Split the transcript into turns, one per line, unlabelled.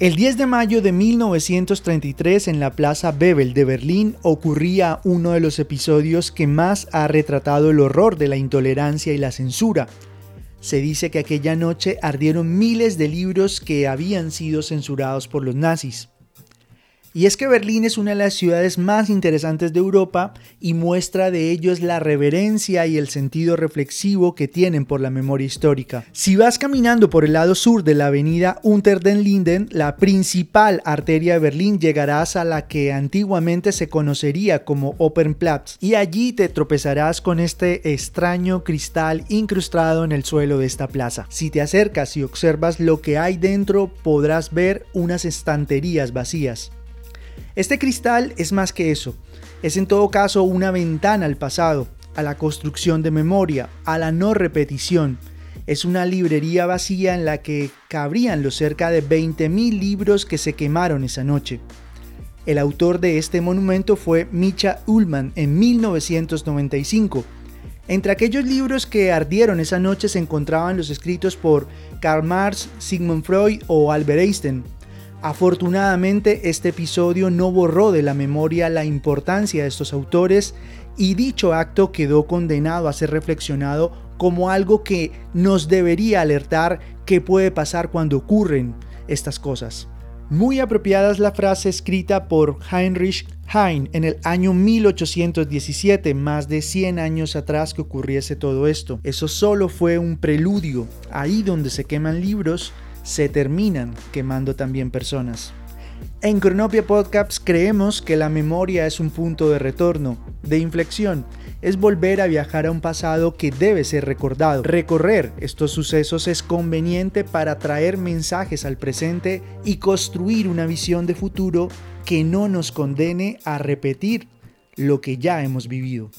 El 10 de mayo de 1933 en la Plaza Bebel de Berlín ocurría uno de los episodios que más ha retratado el horror de la intolerancia y la censura. Se dice que aquella noche ardieron miles de libros que habían sido censurados por los nazis. Y es que Berlín es una de las ciudades más interesantes de Europa y muestra de ello es la reverencia y el sentido reflexivo que tienen por la memoria histórica. Si vas caminando por el lado sur de la avenida Unter den Linden, la principal arteria de Berlín, llegarás a la que antiguamente se conocería como Opernplatz y allí te tropezarás con este extraño cristal incrustado en el suelo de esta plaza. Si te acercas y observas lo que hay dentro, podrás ver unas estanterías vacías. Este cristal es más que eso, es en todo caso una ventana al pasado, a la construcción de memoria, a la no repetición. Es una librería vacía en la que cabrían los cerca de 20.000 libros que se quemaron esa noche. El autor de este monumento fue Micha Ullmann en 1995. Entre aquellos libros que ardieron esa noche se encontraban los escritos por Karl Marx, Sigmund Freud o Albert Einstein. Afortunadamente este episodio no borró de la memoria la importancia de estos autores y dicho acto quedó condenado a ser reflexionado como algo que nos debería alertar qué puede pasar cuando ocurren estas cosas. Muy apropiada es la frase escrita por Heinrich Heine en el año 1817, más de 100 años atrás que ocurriese todo esto. Eso solo fue un preludio. Ahí donde se queman libros, se terminan quemando también personas. En Cronopia Podcasts creemos que la memoria es un punto de retorno, de inflexión, es volver a viajar a un pasado que debe ser recordado. Recorrer estos sucesos es conveniente para traer mensajes al presente y construir una visión de futuro que no nos condene a repetir lo que ya hemos vivido.